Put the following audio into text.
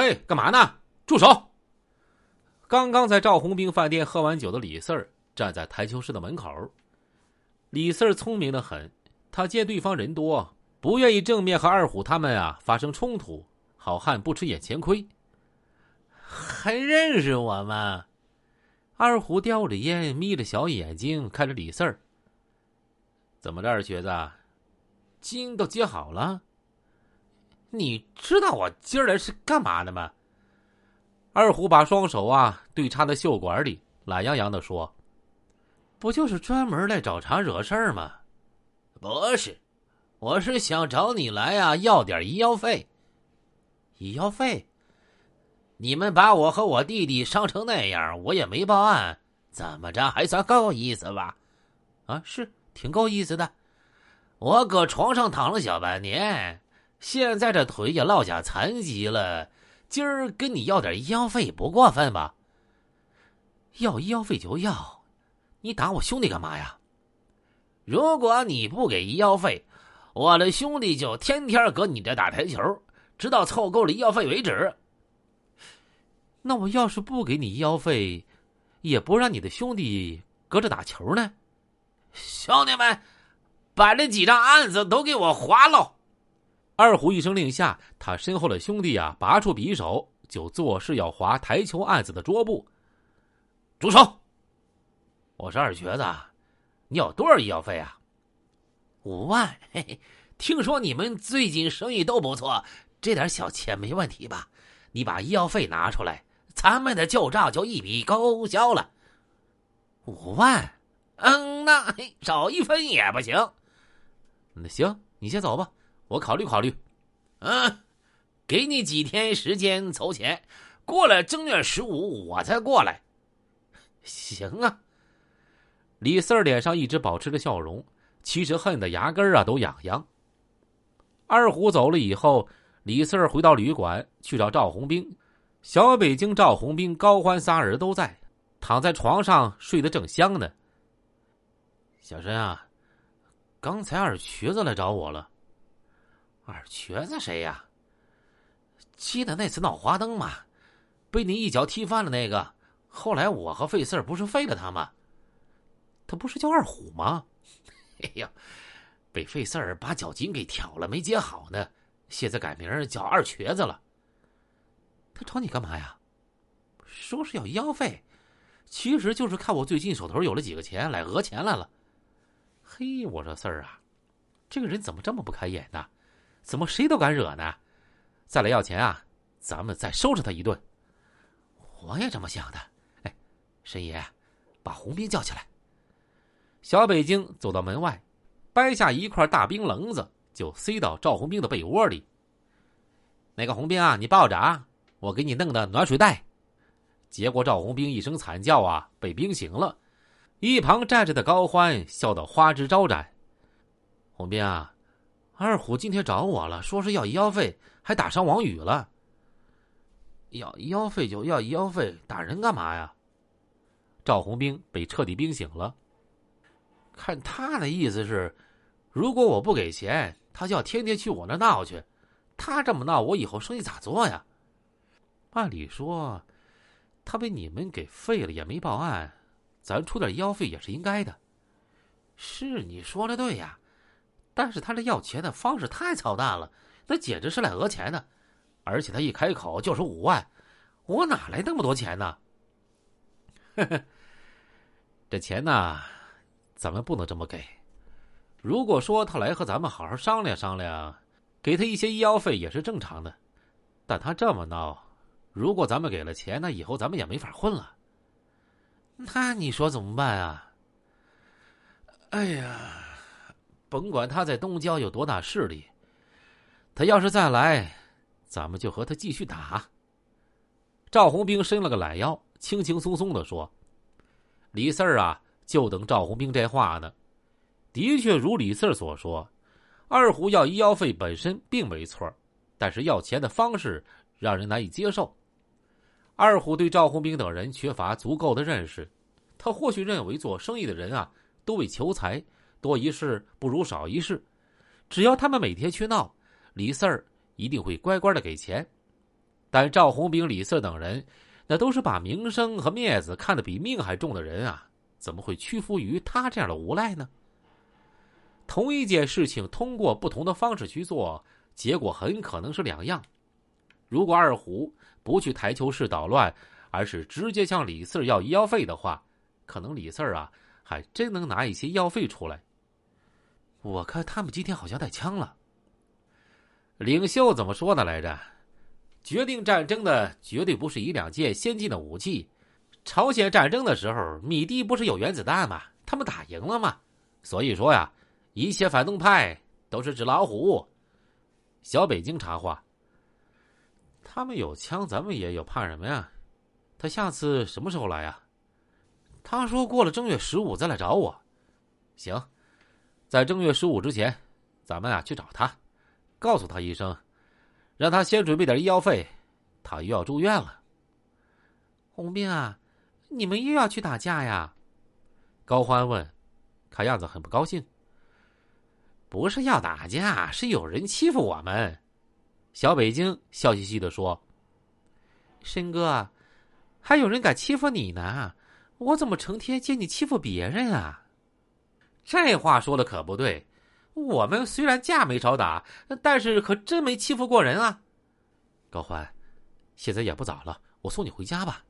嘿，干嘛呢？住手！刚刚在赵红兵饭店喝完酒的李四儿站在台球室的门口。李四儿聪明的很，他见对方人多，不愿意正面和二虎他们啊发生冲突。好汉不吃眼前亏，还认识我吗？二虎叼着烟，眯着小眼睛看着李四儿。怎么着，二瘸子，筋都接好了？你知道我今儿来是干嘛的吗？二虎把双手啊对插在袖管里，懒洋洋的说：“不就是专门来找茬惹事儿吗？”“不是，我是想找你来啊，要点医药费。”“医药费？你们把我和我弟弟伤成那样，我也没报案，怎么着还算够意思吧？”“啊，是。”挺够意思的，我搁床上躺了小半年，现在这腿也落下残疾了，今儿跟你要点医药费不过分吧？要医药费就要，你打我兄弟干嘛呀？如果你不给医药费，我的兄弟就天天搁你这打台球，直到凑够了医药费为止。那我要是不给你医药费，也不让你的兄弟搁这打球呢？兄弟们，把这几张案子都给我划喽！二虎一声令下，他身后的兄弟啊，拔出匕首，就作势要划台球案子的桌布。住手！我是二瘸子，你有多少医药费啊？五万。嘿嘿，听说你们最近生意都不错，这点小钱没问题吧？你把医药费拿出来，咱们的旧账就一笔勾销了。五万。嗯，那少一分也不行。那行，你先走吧，我考虑考虑。嗯，给你几天时间筹钱，过了正月十五我再过来。行啊。李四儿脸上一直保持着笑容，其实恨得牙根啊都痒痒。二虎走了以后，李四儿回到旅馆去找赵红兵。小北京、赵红兵、高欢仨人都在，躺在床上睡得正香呢。小申啊，刚才二瘸子来找我了。二瘸子谁呀？记得那次闹花灯吗？被你一脚踢翻了那个。后来我和费四不是废了他吗？他不是叫二虎吗？哎呀，被费四把脚筋给挑了，没接好呢。现在改名叫二瘸子了。他找你干嘛呀？说是要医药费，其实就是看我最近手头有了几个钱，来讹钱来了。嘿，我说四儿啊，这个人怎么这么不开眼呢？怎么谁都敢惹呢？再来要钱啊，咱们再收拾他一顿。我也这么想的。哎，申爷，把红兵叫起来。小北京走到门外，掰下一块大冰棱子，就塞到赵红兵的被窝里。那个红兵啊，你抱着啊，我给你弄的暖水袋。结果赵红兵一声惨叫啊，被冰醒了。一旁站着的高欢笑得花枝招展。红兵啊，二虎今天找我了，说是要医药费，还打伤王宇了。要医药费就要医药费，打人干嘛呀？赵红兵被彻底冰醒了。看他的意思是，如果我不给钱，他就要天天去我那闹去。他这么闹，我以后生意咋做呀？按理说，他被你们给废了也没报案。咱出点医药费也是应该的，是你说的对呀，但是他这要钱的方式太操蛋了，那简直是来讹钱的，而且他一开口就是五万，我哪来那么多钱呢？呵呵，这钱呢，咱们不能这么给。如果说他来和咱们好好商量商量，给他一些医药费也是正常的，但他这么闹，如果咱们给了钱，那以后咱们也没法混了。那你说怎么办啊？哎呀，甭管他在东郊有多大势力，他要是再来，咱们就和他继续打。赵红兵伸了个懒腰，轻轻松松的说：“李四儿啊，就等赵红兵这话呢。的确如李四儿所说，二虎要医药费本身并没错，但是要钱的方式让人难以接受。”二虎对赵红兵等人缺乏足够的认识，他或许认为做生意的人啊都为求财，多一事不如少一事。只要他们每天去闹，李四儿一定会乖乖的给钱。但赵红兵、李四等人，那都是把名声和面子看得比命还重的人啊，怎么会屈服于他这样的无赖呢？同一件事情，通过不同的方式去做，结果很可能是两样。如果二虎不去台球室捣乱，而是直接向李四要医药费的话，可能李四啊还真能拿一些药费出来。我看他们今天好像带枪了。领袖怎么说的来着？决定战争的绝对不是一两件先进的武器。朝鲜战争的时候，米蒂不是有原子弹吗？他们打赢了吗？所以说呀，一切反动派都是纸老虎。小北京插话：“他们有枪，咱们也有，怕什么呀？他下次什么时候来呀？”他说：“过了正月十五再来找我。”行，在正月十五之前，咱们啊去找他，告诉他一声。让他先准备点医药费，他又要住院了。红兵啊，你们又要去打架呀？高欢问，看样子很不高兴。不是要打架，是有人欺负我们。小北京笑嘻嘻的说：“申哥，还有人敢欺负你呢？我怎么成天见你欺负别人啊？”这话说的可不对。我们虽然架没少打，但是可真没欺负过人啊！高欢，现在也不早了，我送你回家吧。